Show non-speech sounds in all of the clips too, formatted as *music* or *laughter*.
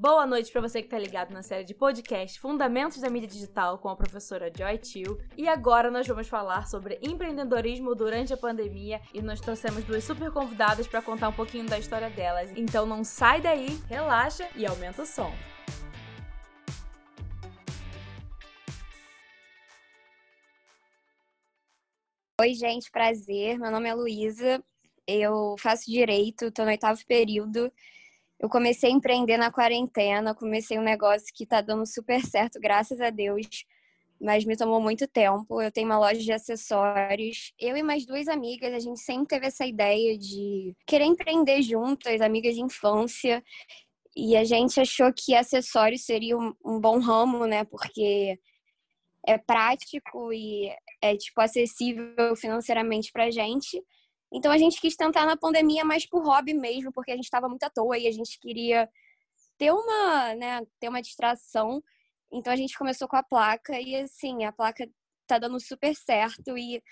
Boa noite para você que está ligado na série de podcast Fundamentos da Mídia Digital com a professora Joy Till. E agora nós vamos falar sobre empreendedorismo durante a pandemia e nós trouxemos duas super convidadas para contar um pouquinho da história delas. Então não sai daí, relaxa e aumenta o som. Oi, gente, prazer. Meu nome é Luísa. Eu faço direito, estou no oitavo período eu comecei a empreender na quarentena, comecei um negócio que está dando super certo, graças a Deus, mas me tomou muito tempo. Eu tenho uma loja de acessórios. Eu e mais duas amigas, a gente sempre teve essa ideia de querer empreender juntas, amigas de infância. E a gente achou que acessórios seria um, bom ramo, né? Porque é prático e é tipo acessível financeiramente pra gente. Então a gente quis tentar na pandemia mais por hobby mesmo, porque a gente estava muito à toa e a gente queria ter uma, né, ter uma distração. Então a gente começou com a placa e assim, a placa tá dando super certo e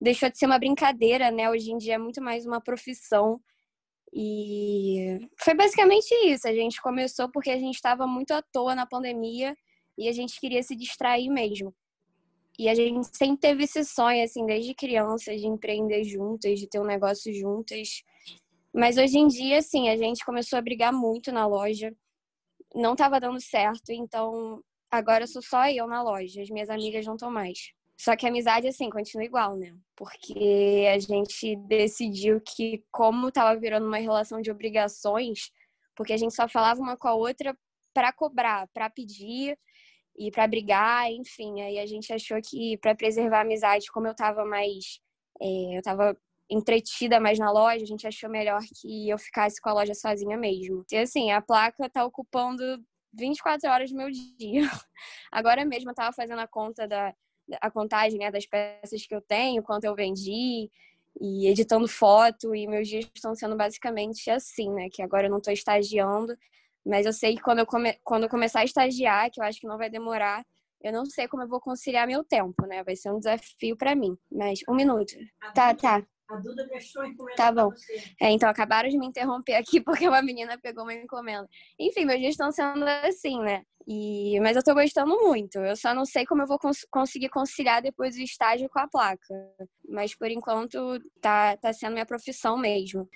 deixou de ser uma brincadeira, né? Hoje em dia é muito mais uma profissão. E foi basicamente isso. A gente começou porque a gente estava muito à toa na pandemia e a gente queria se distrair mesmo. E a gente sempre teve esse sonho, assim, desde criança, de empreender juntas, de ter um negócio juntas. Mas hoje em dia, assim, a gente começou a brigar muito na loja. Não estava dando certo, então agora sou só eu na loja. As minhas amigas não estão mais. Só que a amizade, assim, continua igual, né? Porque a gente decidiu que, como estava virando uma relação de obrigações, porque a gente só falava uma com a outra para cobrar, para pedir e para brigar, enfim. Aí a gente achou que para preservar a amizade, como eu tava mais. É, eu tava entretida mais na loja, a gente achou melhor que eu ficasse com a loja sozinha mesmo. E assim, a placa tá ocupando 24 horas do meu dia. *laughs* Agora mesmo eu tava fazendo a conta da a contagem né, das peças que eu tenho, quanto eu vendi, e editando foto, e meus dias estão sendo basicamente assim, né? Que agora eu não estou estagiando, mas eu sei que quando eu, come... quando eu começar a estagiar, que eu acho que não vai demorar, eu não sei como eu vou conciliar meu tempo, né? Vai ser um desafio para mim. Mas um minuto. A tá, Duda, tá. A Duda deixou encomenda Tá bom. É, então, acabaram de me interromper aqui *laughs* porque uma menina pegou uma encomenda. Enfim, meus dias estão sendo assim, né? E, mas eu tô gostando muito. Eu só não sei como eu vou cons conseguir conciliar depois o estágio com a placa. Mas por enquanto tá, tá sendo minha profissão mesmo.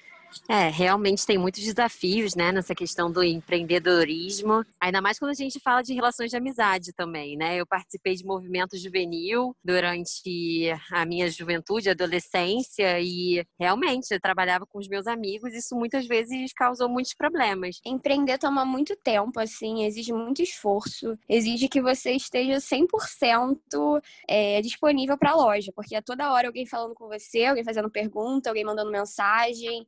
É, realmente tem muitos desafios, né, nessa questão do empreendedorismo, ainda mais quando a gente fala de relações de amizade também, né? Eu participei de movimento juvenil durante a minha juventude, adolescência e realmente eu trabalhava com os meus amigos, isso muitas vezes causou muitos problemas. Empreender toma muito tempo, assim, exige muito esforço, exige que você esteja 100% é, disponível para a loja, porque é toda hora alguém falando com você, alguém fazendo pergunta, alguém mandando mensagem.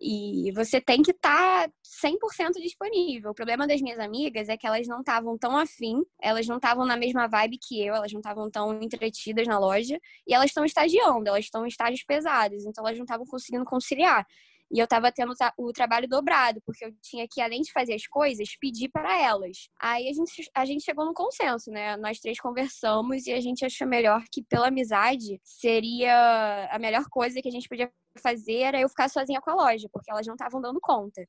E você tem que estar tá 100% disponível. O problema das minhas amigas é que elas não estavam tão afim, elas não estavam na mesma vibe que eu, elas não estavam tão entretidas na loja, e elas estão estagiando, elas estão em estágios pesados, então elas não estavam conseguindo conciliar. E eu tava tendo o trabalho dobrado, porque eu tinha que, além de fazer as coisas, pedir para elas. Aí a gente, a gente chegou no consenso, né? Nós três conversamos e a gente achou melhor que, pela amizade, seria a melhor coisa que a gente podia fazer era eu ficar sozinha com a loja, porque elas não estavam dando conta.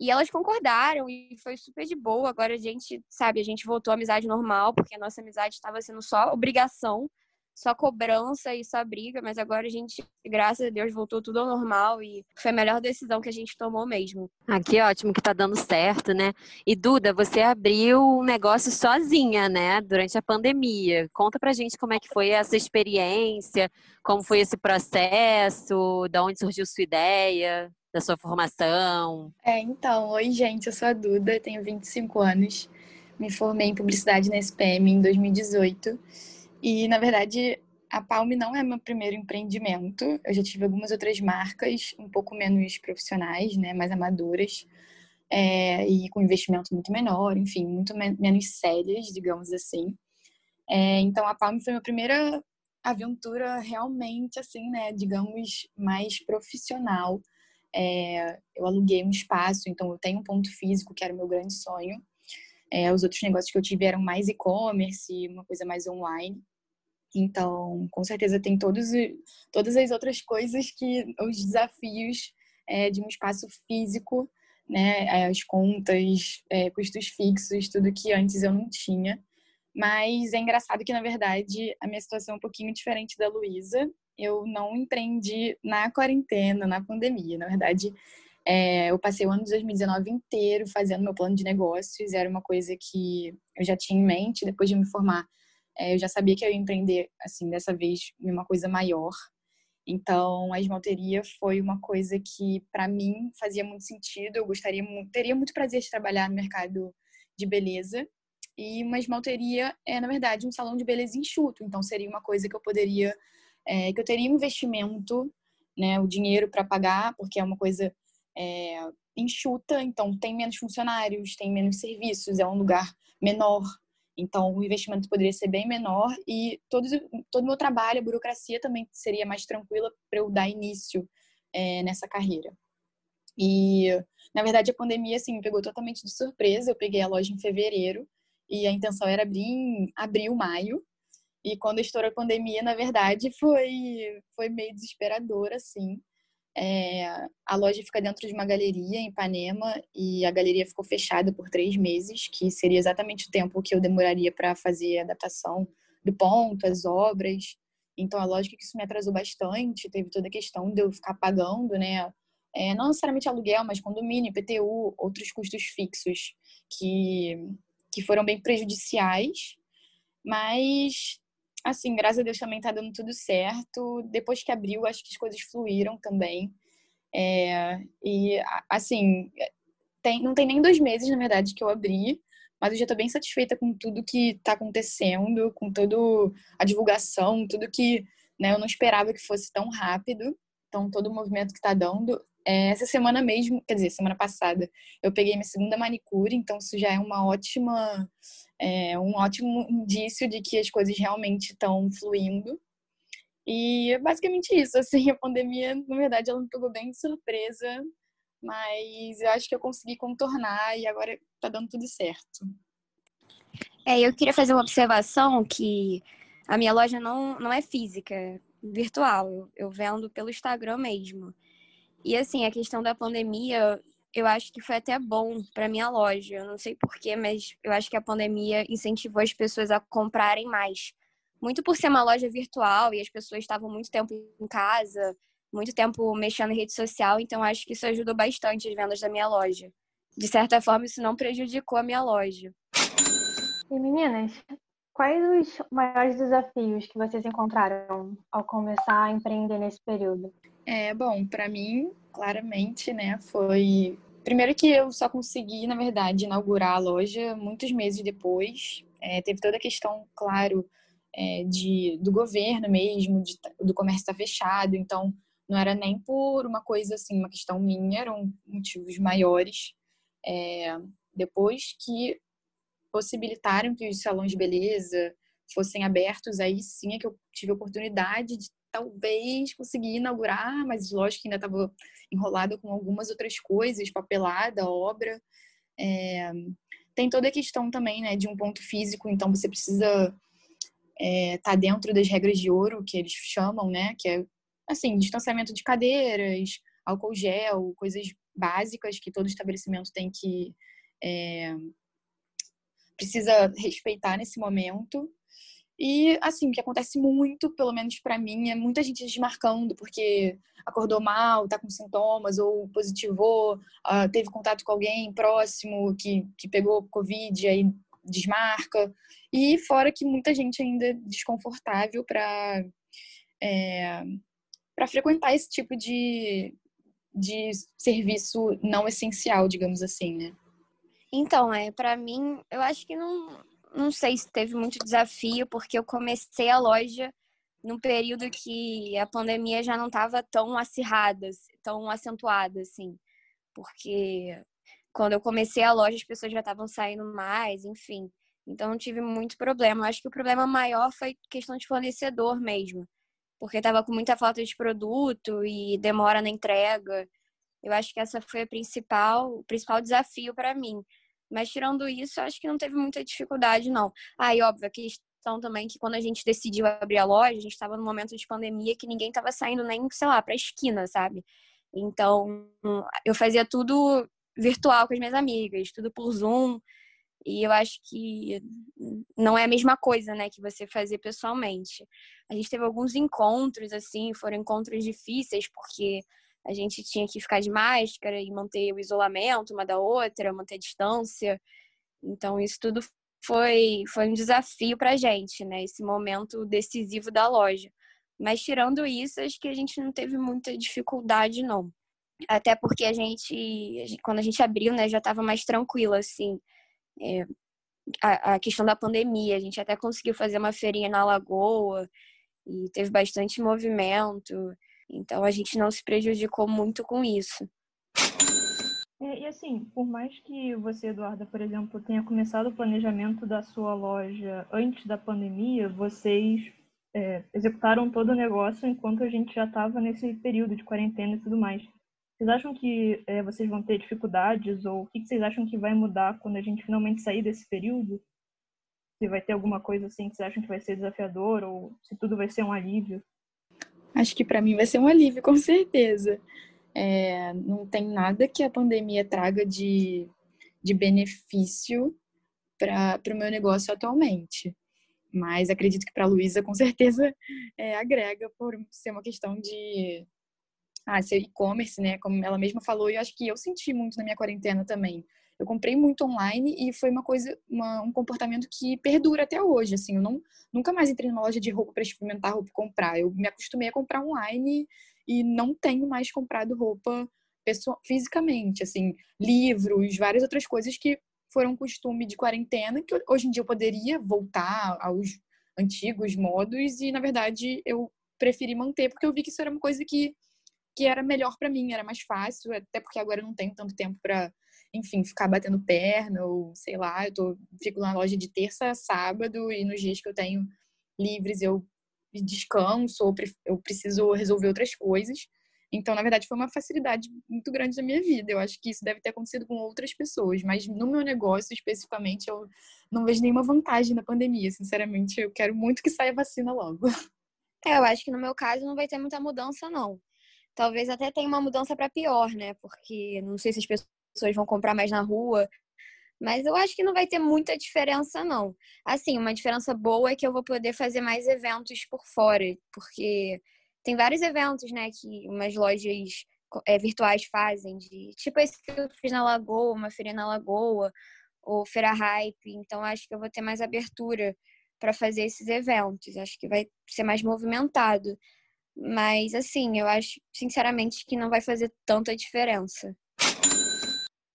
E elas concordaram e foi super de boa. Agora a gente, sabe, a gente voltou à amizade normal, porque a nossa amizade estava sendo só obrigação só cobrança e só briga, mas agora a gente, graças a Deus, voltou tudo ao normal e foi a melhor decisão que a gente tomou mesmo. Ah, que ótimo que tá dando certo, né? E Duda, você abriu um negócio sozinha, né, durante a pandemia. Conta pra gente como é que foi essa experiência, como foi esse processo, da onde surgiu sua ideia, da sua formação. É, então, oi gente, eu sou a Duda, tenho 25 anos, me formei em publicidade na SPM em 2018 e, na verdade, a Palme não é meu primeiro empreendimento. Eu já tive algumas outras marcas, um pouco menos profissionais, né, mais amadoras, é, e com investimento muito menor, enfim, muito men menos sérias, digamos assim. É, então, a Palme foi minha primeira aventura realmente, assim, né, digamos, mais profissional. É, eu aluguei um espaço, então eu tenho um ponto físico, que era o meu grande sonho. É, os outros negócios que eu tive eram mais e-commerce, uma coisa mais online. Então, com certeza tem todos, todas as outras coisas que os desafios é, de um espaço físico né, as contas, é, custos fixos, tudo que antes eu não tinha. Mas é engraçado que, na verdade, a minha situação é um pouquinho diferente da Luísa. Eu não empreendi na quarentena, na pandemia. Na verdade, é, eu passei o ano de 2019 inteiro fazendo meu plano de negócios. Era uma coisa que eu já tinha em mente. Depois de me formar, é, eu já sabia que eu ia empreender, assim, dessa vez, em uma coisa maior. Então, a esmalteria foi uma coisa que, para mim, fazia muito sentido. Eu gostaria, teria muito prazer de trabalhar no mercado de beleza. E uma esmalteria é, na verdade, um salão de beleza enxuto. Então, seria uma coisa que eu poderia, é, que eu teria um investimento, né, o dinheiro para pagar, porque é uma coisa é, enxuta. Então, tem menos funcionários, tem menos serviços, é um lugar menor. Então, o investimento poderia ser bem menor e todo todo o meu trabalho, a burocracia também seria mais tranquila para eu dar início é, nessa carreira. E, na verdade, a pandemia, assim, me pegou totalmente de surpresa. Eu peguei a loja em fevereiro e a intenção era abrir em abril, maio. E quando estourou a pandemia, na verdade, foi, foi meio desesperador, assim. É, a loja fica dentro de uma galeria em Ipanema e a galeria ficou fechada por três meses, que seria exatamente o tempo que eu demoraria para fazer a adaptação do ponto, as obras. Então, a lógica que isso me atrasou bastante. Teve toda a questão de eu ficar pagando, né? É, não necessariamente aluguel, mas condomínio, IPTU, outros custos fixos que que foram bem prejudiciais, mas assim, graças a Deus também tá dando tudo certo. Depois que abriu, acho que as coisas fluíram também. É, e assim, tem, não tem nem dois meses, na verdade, que eu abri, mas eu já tô bem satisfeita com tudo que tá acontecendo, com toda a divulgação, tudo que né, eu não esperava que fosse tão rápido. Então, todo o movimento que tá dando. É, essa semana mesmo, quer dizer, semana passada, eu peguei minha segunda manicure, então isso já é uma ótima, é, um ótimo indício de que as coisas realmente estão fluindo. E é basicamente isso, assim, a pandemia, na verdade, ela me pegou bem de surpresa, mas eu acho que eu consegui contornar e agora tá dando tudo certo. É, eu queria fazer uma observação que a minha loja não, não é física, é virtual. Eu, eu vendo pelo Instagram mesmo. E assim, a questão da pandemia, eu acho que foi até bom para minha loja. Eu não sei porquê, mas eu acho que a pandemia incentivou as pessoas a comprarem mais. Muito por ser uma loja virtual e as pessoas estavam muito tempo em casa, muito tempo mexendo em rede social, então acho que isso ajudou bastante as vendas da minha loja. De certa forma, isso não prejudicou a minha loja. E meninas, quais os maiores desafios que vocês encontraram ao começar a empreender nesse período? É, bom, para mim, claramente, né, foi. Primeiro que eu só consegui, na verdade, inaugurar a loja muitos meses depois. É, teve toda a questão, claro, é, de, do governo mesmo, de, do comércio estar tá fechado, então não era nem por uma coisa assim, uma questão minha, eram motivos maiores. É, depois que possibilitaram que os salões de beleza fossem abertos, aí sim é que eu tive a oportunidade de talvez conseguir inaugurar, mas lógico que ainda estava enrolado com algumas outras coisas, papelada, obra. É, tem toda a questão também, né, de um ponto físico, então você precisa estar é, tá dentro das regras de ouro, que eles chamam, né, que é, assim, distanciamento de cadeiras, álcool gel, coisas básicas que todo estabelecimento tem que é, precisa respeitar nesse momento. E, assim, o que acontece muito, pelo menos para mim, é muita gente desmarcando porque acordou mal, tá com sintomas, ou positivou, uh, teve contato com alguém próximo que, que pegou Covid, aí desmarca. E fora que muita gente ainda é desconfortável para é, para frequentar esse tipo de, de serviço não essencial, digamos assim, né? Então, é, para mim, eu acho que não, não sei se teve muito desafio, porque eu comecei a loja num período que a pandemia já não estava tão acirrada, tão acentuada, assim. Porque quando eu comecei a loja, as pessoas já estavam saindo mais, enfim. Então não tive muito problema. Acho que o problema maior foi questão de fornecedor mesmo. Porque estava com muita falta de produto e demora na entrega. Eu acho que essa foi a principal, o principal desafio para mim. Mas tirando isso, acho que não teve muita dificuldade, não. Ah, e óbvio, a questão também que quando a gente decidiu abrir a loja, a gente estava num momento de pandemia que ninguém estava saindo nem, sei lá, para a esquina, sabe? Então, eu fazia tudo virtual com as minhas amigas, tudo por Zoom. E eu acho que não é a mesma coisa, né, que você fazer pessoalmente. A gente teve alguns encontros, assim, foram encontros difíceis, porque a gente tinha que ficar de máscara e manter o isolamento uma da outra, manter a distância. Então, isso tudo foi, foi um desafio para a gente, né, esse momento decisivo da loja. Mas, tirando isso, acho que a gente não teve muita dificuldade, não. Até porque a gente, quando a gente abriu, né, já estava mais tranquilo, assim é, a, a, questão da pandemia. A gente até conseguiu fazer uma feirinha na Lagoa e teve bastante movimento. Então a gente não se prejudicou muito com isso. É, e assim, por mais que você, Eduarda, por exemplo, tenha começado o planejamento da sua loja antes da pandemia, vocês é, executaram todo o negócio enquanto a gente já estava nesse período de quarentena e tudo mais. Vocês acham que é, vocês vão ter dificuldades ou o que vocês acham que vai mudar quando a gente finalmente sair desse período? Se vai ter alguma coisa assim que vocês acham que vai ser desafiador ou se tudo vai ser um alívio? Acho que para mim vai ser um alívio, com certeza. É, não tem nada que a pandemia traga de, de benefício para o meu negócio atualmente. Mas acredito que para a Luísa, com certeza, *laughs* é, agrega por ser uma questão de ah, ser e-commerce, né? Como ela mesma falou, e eu acho que eu senti muito na minha quarentena também. Eu comprei muito online e foi uma coisa, uma, um comportamento que perdura até hoje. Assim, eu não, nunca mais entrei numa loja de roupa para experimentar roupa e comprar. Eu me acostumei a comprar online e não tenho mais comprado roupa pessoal, fisicamente. Assim, livros, várias outras coisas que foram costume de quarentena que hoje em dia eu poderia voltar aos antigos modos e na verdade eu preferi manter porque eu vi que isso era uma coisa que que era melhor para mim, era mais fácil, até porque agora eu não tenho tanto tempo para, enfim, ficar batendo perna ou sei lá, eu tô, fico na loja de terça a sábado e nos dias que eu tenho livres eu descanso ou eu preciso resolver outras coisas. Então, na verdade, foi uma facilidade muito grande da minha vida. Eu acho que isso deve ter acontecido com outras pessoas, mas no meu negócio especificamente, eu não vejo nenhuma vantagem na pandemia. Sinceramente, eu quero muito que saia vacina logo. *laughs* É, eu acho que no meu caso não vai ter muita mudança, não talvez até tenha uma mudança para pior, né? Porque não sei se as pessoas vão comprar mais na rua, mas eu acho que não vai ter muita diferença, não. Assim, uma diferença boa é que eu vou poder fazer mais eventos por fora, porque tem vários eventos, né, que umas lojas é, virtuais fazem, de tipo esse que eu fiz na Lagoa, uma feira na Lagoa, ou Feira Hype. Então, acho que eu vou ter mais abertura para fazer esses eventos. Acho que vai ser mais movimentado. Mas, assim, eu acho, sinceramente, que não vai fazer tanta diferença.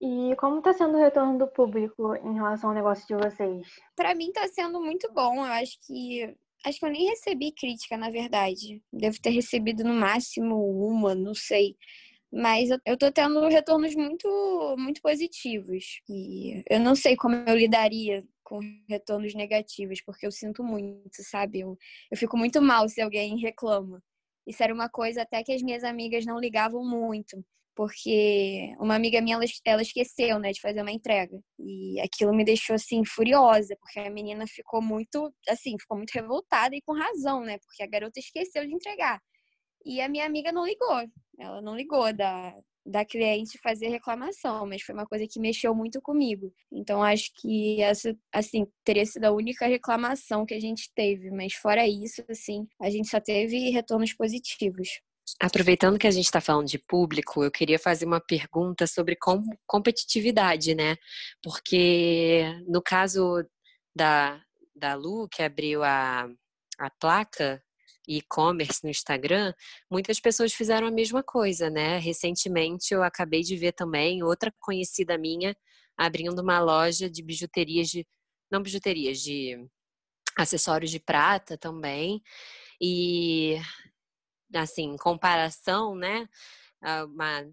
E como está sendo o retorno do público em relação ao negócio de vocês? Para mim está sendo muito bom. Eu acho que acho que eu nem recebi crítica, na verdade. Devo ter recebido no máximo uma, não sei. Mas eu tô tendo retornos muito muito positivos. E eu não sei como eu lidaria com retornos negativos, porque eu sinto muito, sabe? Eu, eu fico muito mal se alguém reclama. Isso era uma coisa até que as minhas amigas não ligavam muito, porque uma amiga minha, ela esqueceu, né, de fazer uma entrega. E aquilo me deixou, assim, furiosa, porque a menina ficou muito, assim, ficou muito revoltada e com razão, né, porque a garota esqueceu de entregar. E a minha amiga não ligou, ela não ligou da, da cliente fazer reclamação, mas foi uma coisa que mexeu muito comigo. Então acho que essa assim teria sido a única reclamação que a gente teve, mas fora isso, assim, a gente só teve retornos positivos. Aproveitando que a gente está falando de público, eu queria fazer uma pergunta sobre com competitividade, né? Porque no caso da, da Lu, que abriu a, a placa e-commerce no Instagram, muitas pessoas fizeram a mesma coisa, né? Recentemente eu acabei de ver também outra conhecida minha abrindo uma loja de bijuterias de não bijuterias, de acessórios de prata também. E assim, comparação, né, uma,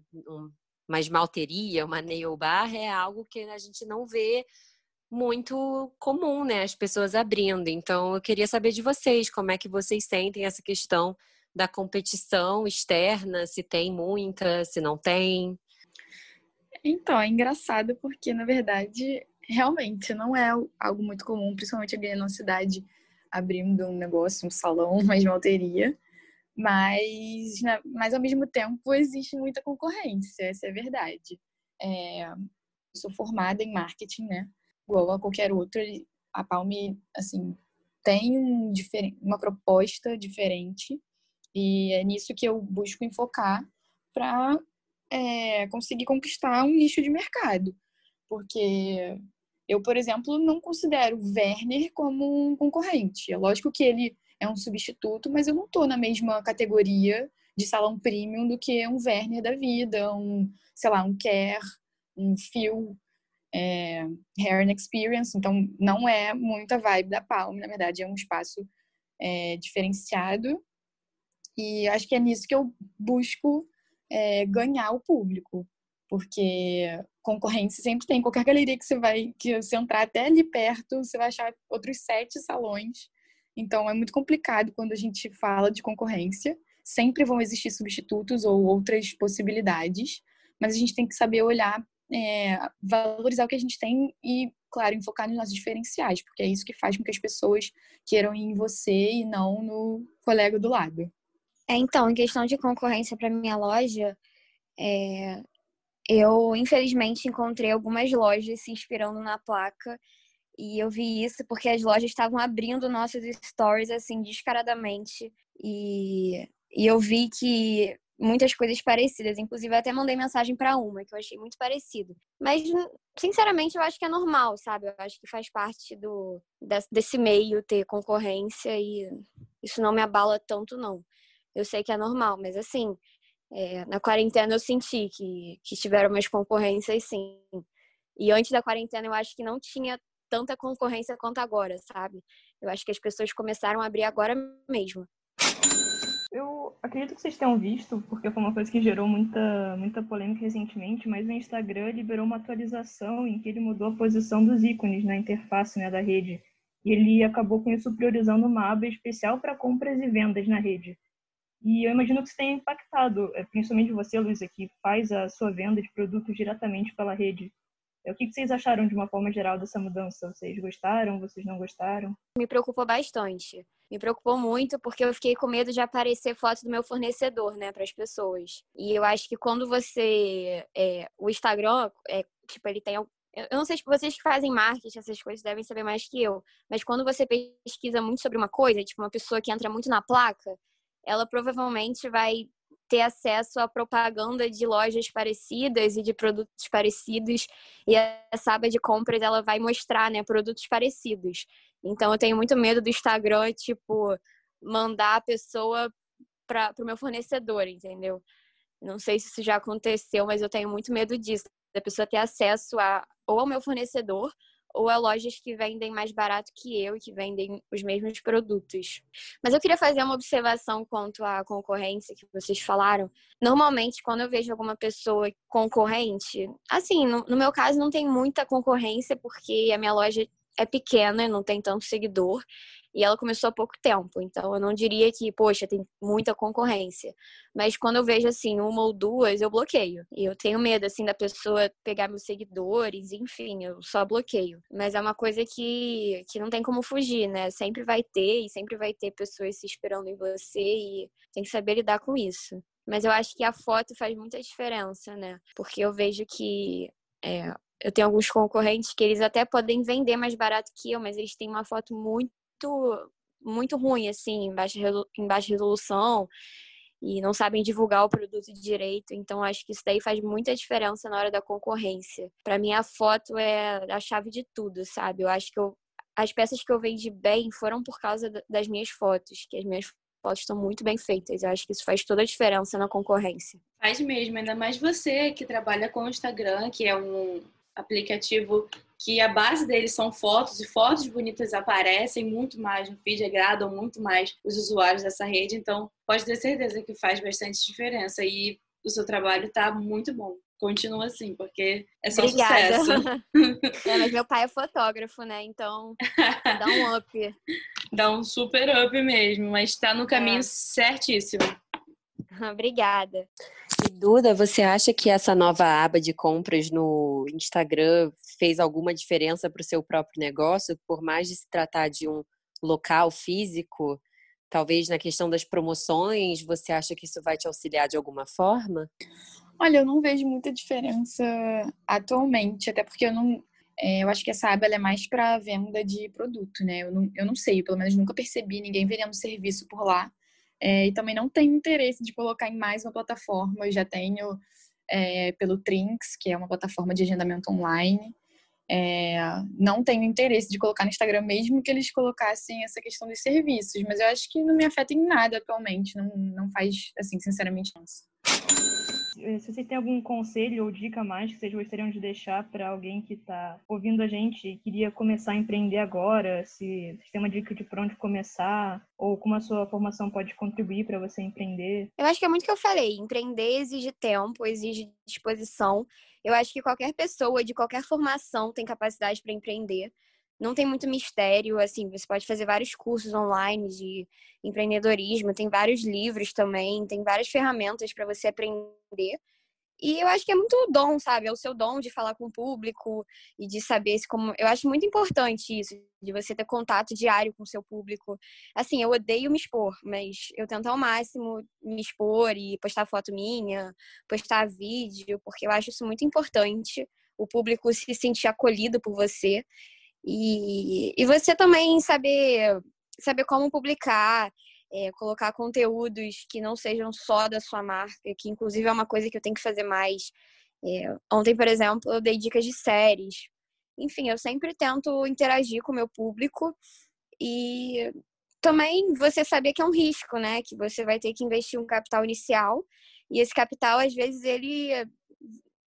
uma esmalteria, uma nail bar é algo que a gente não vê muito comum, né? As pessoas abrindo. Então, eu queria saber de vocês, como é que vocês sentem essa questão da competição externa, se tem muita, se não tem. Então, é engraçado porque, na verdade, realmente não é algo muito comum, principalmente aqui na cidade, abrindo um negócio, um salão, *laughs* uma esmalteria. Mas, mas, ao mesmo tempo, existe muita concorrência, essa é a verdade. é, sou formada em marketing, né? Igual a qualquer outro, a Palme, assim, tem um, uma proposta diferente e é nisso que eu busco enfocar para é, conseguir conquistar um nicho de mercado. Porque eu, por exemplo, não considero o Werner como um concorrente. É lógico que ele é um substituto, mas eu não estou na mesma categoria de salão premium do que um Werner da vida, um, sei lá, um Care, um Phil, é, Hair and Experience. Então, não é muita vibe da Palm, na verdade, é um espaço é, diferenciado. E acho que é nisso que eu busco é, ganhar o público, porque concorrência sempre tem. Qualquer galeria que você vai, que você entrar até ali perto, você vai achar outros sete salões. Então é muito complicado quando a gente fala de concorrência. Sempre vão existir substitutos ou outras possibilidades, mas a gente tem que saber olhar, é, valorizar o que a gente tem e, claro, enfocar nos nossos diferenciais, porque é isso que faz com que as pessoas queiram ir em você e não no colega do lado. É, então, em questão de concorrência para minha loja, é, eu infelizmente encontrei algumas lojas se inspirando na placa e eu vi isso porque as lojas estavam abrindo nossos stories assim descaradamente e, e eu vi que muitas coisas parecidas, inclusive até mandei mensagem para uma que eu achei muito parecido. Mas sinceramente eu acho que é normal, sabe? Eu acho que faz parte do desse meio ter concorrência e isso não me abala tanto não eu sei que é normal, mas assim, é, na quarentena eu senti que, que tiveram umas concorrências, sim. E antes da quarentena eu acho que não tinha tanta concorrência quanto agora, sabe? Eu acho que as pessoas começaram a abrir agora mesmo. Eu acredito que vocês tenham visto, porque foi uma coisa que gerou muita, muita polêmica recentemente, mas o Instagram liberou uma atualização em que ele mudou a posição dos ícones na interface né, da rede. E ele acabou com isso priorizando uma aba especial para compras e vendas na rede. E eu imagino que isso tenha impactado, é, principalmente você, Luísa, que faz a sua venda de produtos diretamente pela rede. O que vocês acharam de uma forma geral dessa mudança? Vocês gostaram? Vocês não gostaram? Me preocupou bastante. Me preocupou muito porque eu fiquei com medo de aparecer foto do meu fornecedor, né, para as pessoas. E eu acho que quando você. É, o Instagram, é, tipo, ele tem eu não sei se vocês que fazem marketing, essas coisas devem saber mais que eu, mas quando você pesquisa muito sobre uma coisa, tipo uma pessoa que entra muito na placa, ela provavelmente vai ter acesso a propaganda de lojas parecidas e de produtos parecidos e essa aba de compras ela vai mostrar, né, produtos parecidos. Então eu tenho muito medo do Instagram, tipo, mandar a pessoa para o meu fornecedor, entendeu? Não sei se isso já aconteceu, mas eu tenho muito medo disso, da pessoa ter acesso a ou ao meu fornecedor ou a lojas que vendem mais barato que eu e que vendem os mesmos produtos. Mas eu queria fazer uma observação quanto à concorrência que vocês falaram. Normalmente, quando eu vejo alguma pessoa concorrente, assim, no, no meu caso não tem muita concorrência porque a minha loja é pequena, não tem tanto seguidor e ela começou há pouco tempo, então eu não diria que, poxa, tem muita concorrência. Mas quando eu vejo assim uma ou duas, eu bloqueio. E eu tenho medo assim da pessoa pegar meus seguidores, enfim, eu só bloqueio. Mas é uma coisa que que não tem como fugir, né? Sempre vai ter e sempre vai ter pessoas se esperando em você e tem que saber lidar com isso. Mas eu acho que a foto faz muita diferença, né? Porque eu vejo que é, eu tenho alguns concorrentes que eles até podem vender mais barato que eu, mas eles têm uma foto muito muito ruim, assim, em baixa, em baixa resolução e não sabem divulgar o produto direito. Então, acho que isso daí faz muita diferença na hora da concorrência. Para mim, a foto é a chave de tudo, sabe? Eu acho que eu, as peças que eu vendi bem foram por causa das minhas fotos, que as minhas fotos estão muito bem feitas. Eu acho que isso faz toda a diferença na concorrência. Faz mesmo, ainda mais você que trabalha com o Instagram, que é um aplicativo que a base deles são fotos e fotos bonitas aparecem muito mais no feed, agradam muito mais os usuários dessa rede, então pode ter certeza que faz bastante diferença e o seu trabalho está muito bom. Continua assim, porque é só Obrigada. sucesso. *laughs* É, mas meu pai é fotógrafo, né? Então dá um up. *laughs* Dá um super up mesmo, mas está no caminho é. certíssimo. *laughs* Obrigada. E Duda, você acha que essa nova aba de compras no Instagram fez alguma diferença para o seu próprio negócio, por mais de se tratar de um local físico? Talvez na questão das promoções, você acha que isso vai te auxiliar de alguma forma? Olha, eu não vejo muita diferença atualmente, até porque eu não. É, eu acho que essa aba é mais para venda de produto, né? Eu não, eu não sei, pelo menos nunca percebi ninguém vendendo serviço por lá. É, e também não tenho interesse de colocar em mais uma plataforma. Eu já tenho é, pelo Trinks, que é uma plataforma de agendamento online. É, não tenho interesse de colocar no Instagram, mesmo que eles colocassem essa questão dos serviços, mas eu acho que não me afeta em nada atualmente, não, não faz, assim, sinceramente, isso. Eh, se você tem algum conselho ou dica mais que vocês gostariam de deixar para alguém que está ouvindo a gente e queria começar a empreender agora, se você tem uma dica de por onde começar ou como a sua formação pode contribuir para você empreender? Eu acho que é muito o que eu falei. Empreender exige tempo, exige disposição. Eu acho que qualquer pessoa de qualquer formação tem capacidade para empreender não tem muito mistério, assim, você pode fazer vários cursos online de empreendedorismo, tem vários livros também, tem várias ferramentas para você aprender. E eu acho que é muito dom, sabe? É o seu dom de falar com o público e de saber se como. Eu acho muito importante isso, de você ter contato diário com o seu público. Assim, eu odeio me expor, mas eu tento ao máximo me expor e postar foto minha, postar vídeo, porque eu acho isso muito importante. O público se sentir acolhido por você. E, e você também saber, saber como publicar, é, colocar conteúdos que não sejam só da sua marca, que inclusive é uma coisa que eu tenho que fazer mais. É, ontem, por exemplo, eu dei dicas de séries. Enfim, eu sempre tento interagir com o meu público e também você saber que é um risco, né? Que você vai ter que investir um capital inicial e esse capital, às vezes, ele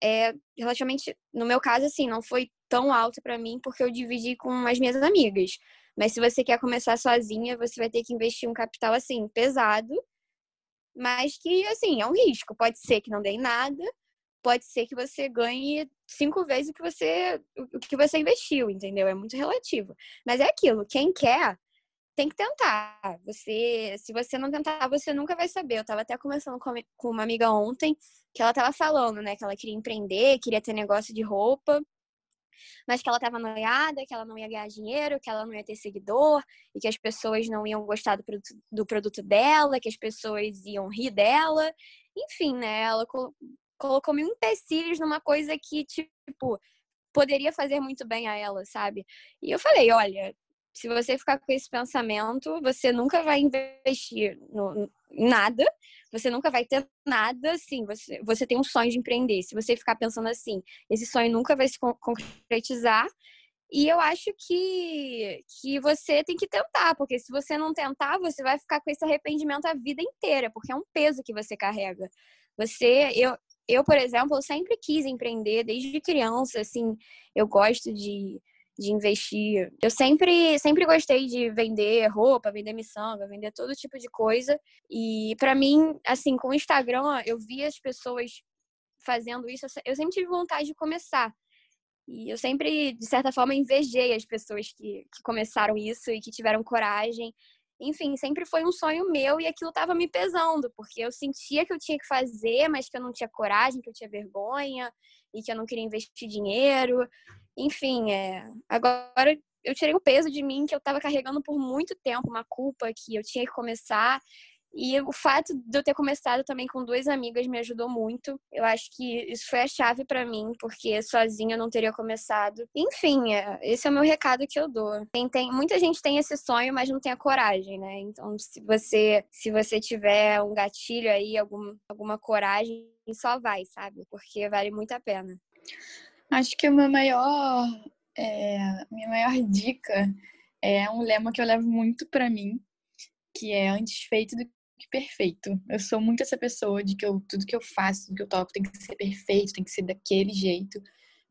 é relativamente, no meu caso, assim, não foi tão alto para mim porque eu dividi com as minhas amigas. Mas se você quer começar sozinha, você vai ter que investir um capital assim pesado, mas que assim é um risco. Pode ser que não dê nada, pode ser que você ganhe cinco vezes o que você o que você investiu, entendeu? É muito relativo. Mas é aquilo. Quem quer tem que tentar. Você, se você não tentar, você nunca vai saber. Eu tava até conversando com, uma amiga ontem que ela tava falando, né, que ela queria empreender, queria ter negócio de roupa mas que ela estava noiada, que ela não ia ganhar dinheiro, que ela não ia ter seguidor, e que as pessoas não iam gostar do produto, do produto dela, que as pessoas iam rir dela. Enfim, né? Ela colocou mil empecilhos numa coisa que, tipo, poderia fazer muito bem a ela, sabe? E eu falei, olha, se você ficar com esse pensamento, você nunca vai investir no, nada, você nunca vai ter nada assim. Você, você tem um sonho de empreender. Se você ficar pensando assim, esse sonho nunca vai se concretizar. E eu acho que, que você tem que tentar, porque se você não tentar, você vai ficar com esse arrependimento a vida inteira, porque é um peso que você carrega. Você, eu, eu por exemplo, eu sempre quis empreender desde criança, assim, eu gosto de de investir. Eu sempre, sempre gostei de vender roupa, vender miçanga, vender todo tipo de coisa. E para mim, assim, com o Instagram, eu via as pessoas fazendo isso, eu sempre tive vontade de começar. E eu sempre, de certa forma, invejei as pessoas que, que começaram isso e que tiveram coragem. Enfim, sempre foi um sonho meu e aquilo estava me pesando, porque eu sentia que eu tinha que fazer, mas que eu não tinha coragem, que eu tinha vergonha e que eu não queria investir dinheiro. Enfim, é, agora eu tirei o peso de mim que eu estava carregando por muito tempo, uma culpa que eu tinha que começar. E o fato de eu ter começado também com duas amigas me ajudou muito. Eu acho que isso foi a chave para mim, porque sozinha eu não teria começado. Enfim, é, esse é o meu recado que eu dou. Tem, tem, muita gente tem esse sonho, mas não tem a coragem, né? Então, se você se você tiver um gatilho aí, algum, alguma coragem, só vai, sabe? Porque vale muito a pena. Acho que a minha maior, é, minha maior dica é um lema que eu levo muito para mim, que é antes feito do que perfeito. Eu sou muito essa pessoa de que eu, tudo que eu faço, tudo que eu toco tem que ser perfeito, tem que ser daquele jeito.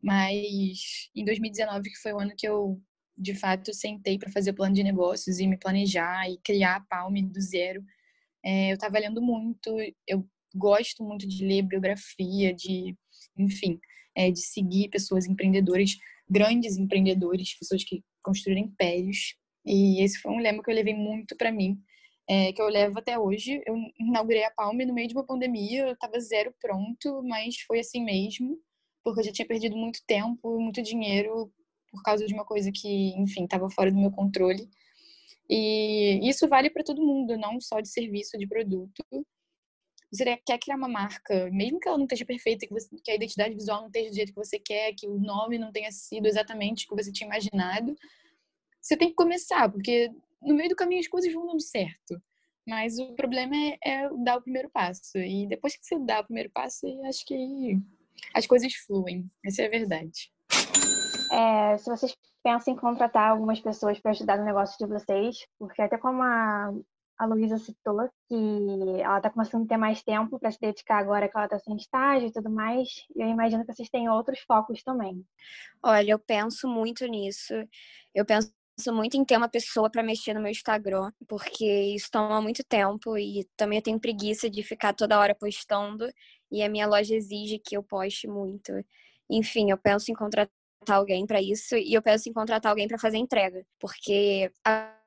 Mas em 2019, que foi o ano que eu de fato sentei para fazer o plano de negócios e me planejar e criar a Palme do zero, é, eu estava lendo muito, eu gosto muito de ler biografia, de, enfim, é, de seguir pessoas empreendedoras, grandes empreendedores, pessoas que construíram impérios. E esse foi um lema que eu levei muito para mim, é, que eu levo até hoje. Eu inaugurei a Palme no meio de uma pandemia, eu estava zero pronto, mas foi assim mesmo, porque eu já tinha perdido muito tempo, muito dinheiro por causa de uma coisa que, enfim, estava fora do meu controle. E isso vale para todo mundo, não só de serviço, de produto. Você quer criar uma marca, mesmo que ela não esteja perfeita, que, você, que a identidade visual não esteja do jeito que você quer, que o nome não tenha sido exatamente o que você tinha imaginado, você tem que começar, porque no meio do caminho as coisas vão dando certo. Mas o problema é, é dar o primeiro passo. E depois que você dá o primeiro passo, acho que as coisas fluem. Essa é a verdade. É, se vocês pensam em contratar algumas pessoas para ajudar no negócio de vocês, porque até como a, a Luísa citou, que ela está começando a ter mais tempo para se dedicar agora que ela está sem estágio e tudo mais, eu imagino que vocês têm outros focos também. Olha, eu penso muito nisso. Eu penso muito em ter uma pessoa para mexer no meu Instagram, porque isso toma muito tempo e também eu tenho preguiça de ficar toda hora postando e a minha loja exige que eu poste muito. Enfim, eu penso em contratar alguém para isso e eu penso em contratar alguém para fazer entrega, porque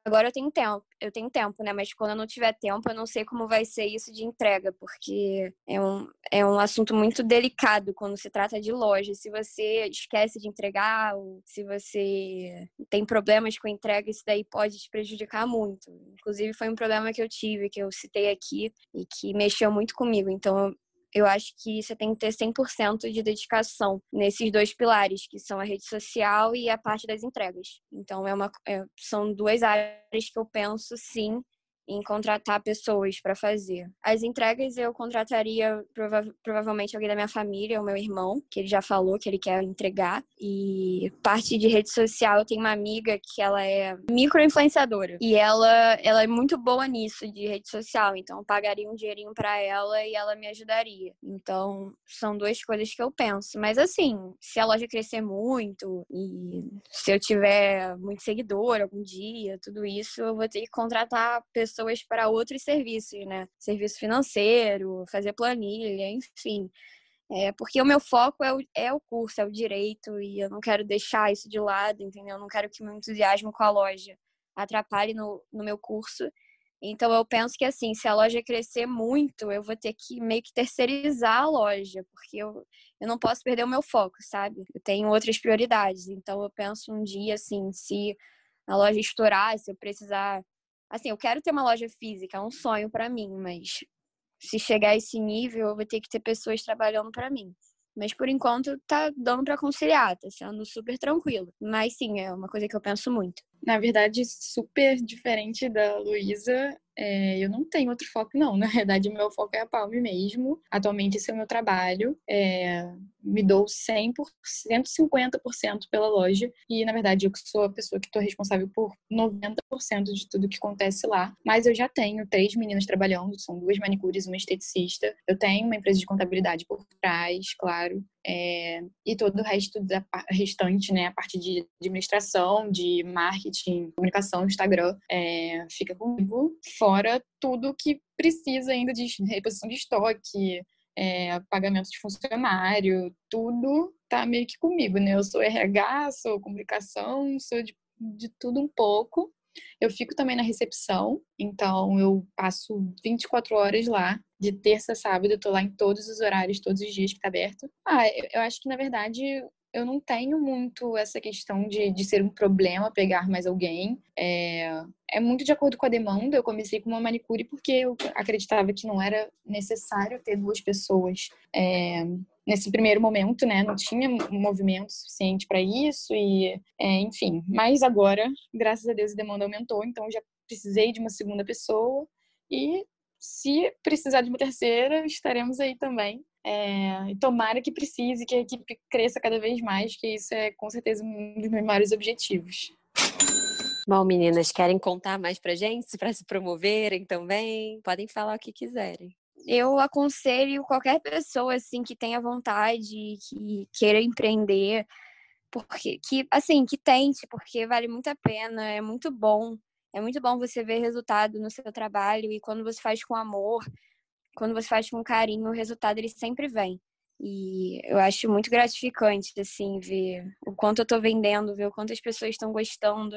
agora eu tenho tempo, eu tenho tempo, né? Mas quando eu não tiver tempo, eu não sei como vai ser isso de entrega, porque é um, é um assunto muito delicado quando se trata de loja. Se você esquece de entregar, ou se você tem problemas com entrega, isso daí pode te prejudicar muito. Inclusive, foi um problema que eu tive, que eu citei aqui, e que mexeu muito comigo. Então, eu acho que você tem que ter 100% de dedicação nesses dois pilares, que são a rede social e a parte das entregas. Então, é uma, é, são duas áreas que eu penso, sim, em contratar pessoas para fazer. As entregas eu contrataria prova provavelmente alguém da minha família, o meu irmão, que ele já falou que ele quer entregar. E parte de rede social, eu tenho uma amiga que ela é micro-influenciadora. E ela, ela é muito boa nisso, de rede social. Então, eu pagaria um dinheirinho para ela e ela me ajudaria. Então, são duas coisas que eu penso. Mas, assim, se a loja crescer muito e se eu tiver muito seguidor algum dia, tudo isso, eu vou ter que contratar pessoas pessoas para outros serviços, né? Serviço financeiro, fazer planilha, enfim. É, porque o meu foco é o, é o curso, é o direito, e eu não quero deixar isso de lado, entendeu? Eu não quero que meu entusiasmo com a loja atrapalhe no, no meu curso. Então eu penso que assim, se a loja crescer muito, eu vou ter que meio que terceirizar a loja, porque eu, eu não posso perder o meu foco, sabe? Eu tenho outras prioridades. Então eu penso um dia assim, se a loja estourar, se eu precisar Assim, eu quero ter uma loja física, é um sonho para mim, mas se chegar a esse nível, eu vou ter que ter pessoas trabalhando para mim. Mas por enquanto tá dando para conciliar, tá sendo super tranquilo. Mas sim, é uma coisa que eu penso muito. Na verdade, super diferente da Luísa, é, eu não tenho outro foco, não. *laughs* Na verdade, meu foco é a Palme mesmo. Atualmente, esse é o meu trabalho. É, me dou 100%, 150% pela loja. E, na verdade, eu sou a pessoa que estou responsável por 90% de tudo que acontece lá. Mas eu já tenho três meninas trabalhando, são duas manicures uma esteticista. Eu tenho uma empresa de contabilidade por trás, claro. É, e todo o resto da restante, né, a parte de administração, de marketing, comunicação, Instagram, é, fica comigo. Fora tudo que precisa ainda de reposição de estoque, é, pagamento de funcionário, tudo tá meio que comigo, né? Eu sou RH, sou comunicação, sou de, de tudo um pouco. Eu fico também na recepção, então eu passo 24 horas lá, de terça a sábado, eu tô lá em todos os horários, todos os dias que tá aberto. Ah, eu acho que na verdade eu não tenho muito essa questão de, de ser um problema pegar mais alguém. É, é muito de acordo com a demanda. Eu comecei com uma manicure porque eu acreditava que não era necessário ter duas pessoas é, nesse primeiro momento, né? Não tinha movimento suficiente para isso e, é, enfim. Mas agora, graças a Deus, a demanda aumentou, então já precisei de uma segunda pessoa e se precisar de uma terceira, estaremos aí também. É, tomara que precise, que a equipe cresça cada vez mais, que isso é com certeza um dos meus maiores objetivos. Bom, meninas, querem contar mais pra gente, para se promoverem também? Podem falar o que quiserem. Eu aconselho qualquer pessoa assim que tenha vontade, que queira empreender, porque que assim, que tente, porque vale muito a pena, é muito bom. É muito bom você ver resultado no seu trabalho e quando você faz com amor, quando você faz com carinho, o resultado ele sempre vem. E eu acho muito gratificante, assim, ver o quanto eu tô vendendo, ver o quanto as pessoas estão gostando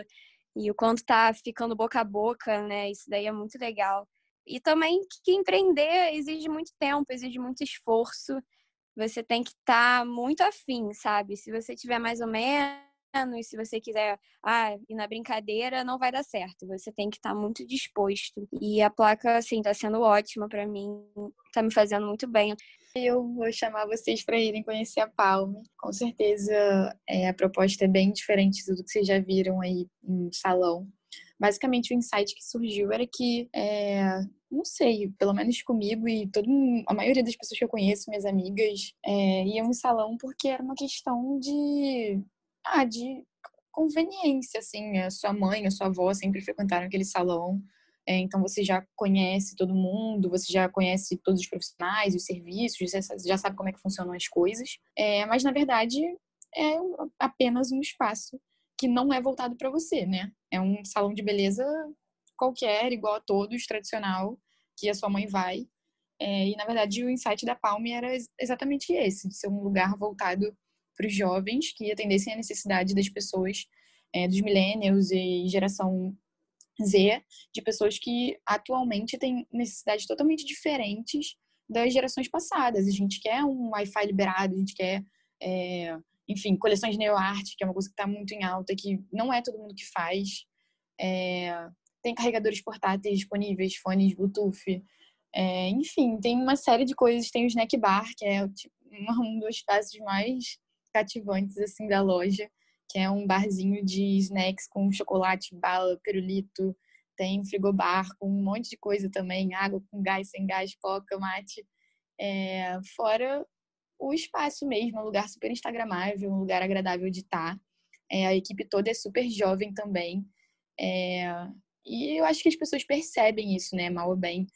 e o quanto tá ficando boca a boca, né? Isso daí é muito legal. E também que empreender exige muito tempo, exige muito esforço. Você tem que estar tá muito afim, sabe? Se você tiver mais ou menos, e se você quiser ah, ir na brincadeira, não vai dar certo. Você tem que estar tá muito disposto. E a placa, assim, tá sendo ótima para mim, tá me fazendo muito bem. Eu vou chamar vocês para irem conhecer a Palme. Com certeza é, a proposta é bem diferente do que vocês já viram aí no salão. Basicamente, o insight que surgiu era que, é, não sei, pelo menos comigo e todo, a maioria das pessoas que eu conheço, minhas amigas, é, iam em salão porque era uma questão de, ah, de conveniência, assim. A sua mãe, a sua avó sempre frequentaram aquele salão. É, então você já conhece todo mundo, você já conhece todos os profissionais, os serviços, já sabe como é que funcionam as coisas. É, mas na verdade é apenas um espaço que não é voltado para você, né? É um salão de beleza qualquer, igual a todos, tradicional, que a sua mãe vai. É, e na verdade o insight da Palme era exatamente esse, de ser um lugar voltado para os jovens que atendessem a necessidade das pessoas, é, dos millennials e geração Z, de pessoas que atualmente têm necessidades totalmente diferentes das gerações passadas. A gente quer um Wi-Fi liberado, a gente quer é, enfim, coleções de neoarte, que é uma coisa que está muito em alta, que não é todo mundo que faz. É, tem carregadores portáteis disponíveis, fones Bluetooth. É, enfim, tem uma série de coisas. Tem o Snack Bar, que é tipo, um dos espaços mais cativantes assim da loja, que é um barzinho de snacks com chocolate, bala, pirulito. Tem frigobar com um monte de coisa também, água com gás, sem gás, coca, mate. É, fora o espaço mesmo, um lugar super instagramável, um lugar agradável de estar. É, a equipe toda é super jovem também. É, e eu acho que as pessoas percebem isso, né? Mal ou bem.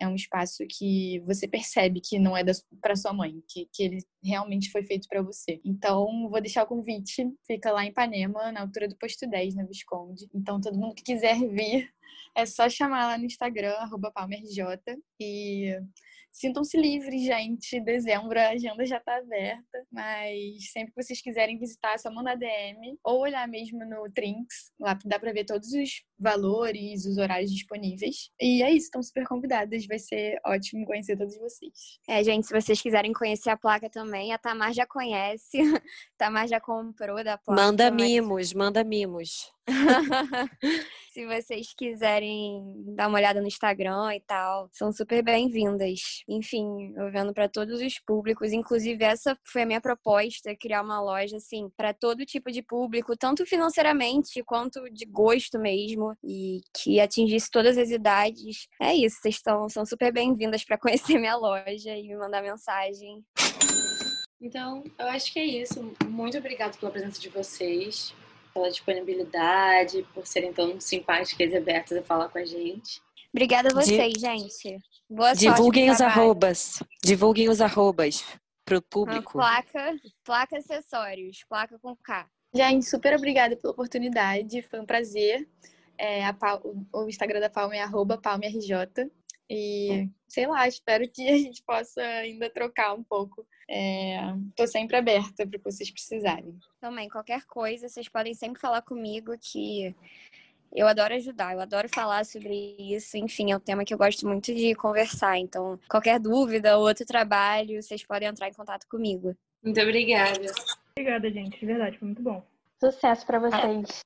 É um espaço que você percebe que não é para sua mãe, que, que ele realmente foi feito para você. Então, vou deixar o convite. Fica lá em Ipanema, na altura do posto 10, na Visconde. Então, todo mundo que quiser vir, é só chamar lá no Instagram, arroba palmerj. E Sintam-se livres, gente. Dezembro a agenda já está aberta, mas sempre que vocês quiserem visitar, é só mandar DM ou olhar mesmo no Trinks. Lá dá para ver todos os valores, os horários disponíveis. E é isso, estão super convidadas. Vai ser ótimo conhecer todos vocês. É, gente, se vocês quiserem conhecer a placa também, a Tamar já conhece. *laughs* Tamar já comprou da placa. Manda mimos, manda mimos. *laughs* Se vocês quiserem dar uma olhada no Instagram e tal, são super bem-vindas. Enfim, eu vendo para todos os públicos, inclusive essa foi a minha proposta, criar uma loja assim para todo tipo de público, tanto financeiramente quanto de gosto mesmo, e que atingisse todas as idades. É isso, vocês estão são super bem-vindas para conhecer minha loja e me mandar mensagem. Então, eu acho que é isso. Muito obrigada pela presença de vocês pela disponibilidade, por serem tão simpáticas e abertas a falar com a gente. Obrigada a vocês, Di... gente. Boa Divulguem os arrobas. Divulguem os arrobas pro público. Uma placa, placa acessórios, placa com K. Gente, super obrigada pela oportunidade, foi um prazer. É, a, o, o Instagram da Palma é arroba palmerj. E sei lá, espero que a gente possa ainda trocar um pouco. Estou é, sempre aberta para o que vocês precisarem. Também, qualquer coisa, vocês podem sempre falar comigo que eu adoro ajudar, eu adoro falar sobre isso. Enfim, é um tema que eu gosto muito de conversar. Então, qualquer dúvida ou outro trabalho, vocês podem entrar em contato comigo. Muito obrigada. Obrigada, gente. De verdade, foi muito bom. Sucesso para vocês.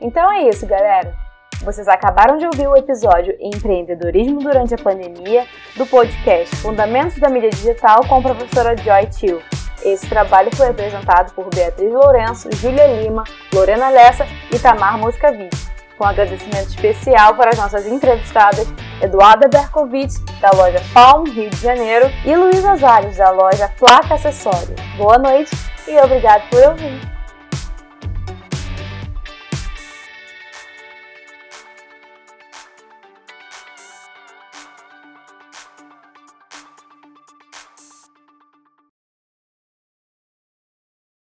Então é isso, galera. Vocês acabaram de ouvir o episódio Empreendedorismo durante a Pandemia do podcast Fundamentos da Mídia Digital com a professora Joy Tio. Esse trabalho foi apresentado por Beatriz Lourenço, Júlia Lima, Lorena Lessa e Tamar Moscavite, com agradecimento especial para as nossas entrevistadas Eduarda Berkovitz, da loja Palm, Rio de Janeiro, e Luísa Zales, da loja Placa Acessórios. Boa noite e obrigado por ouvir!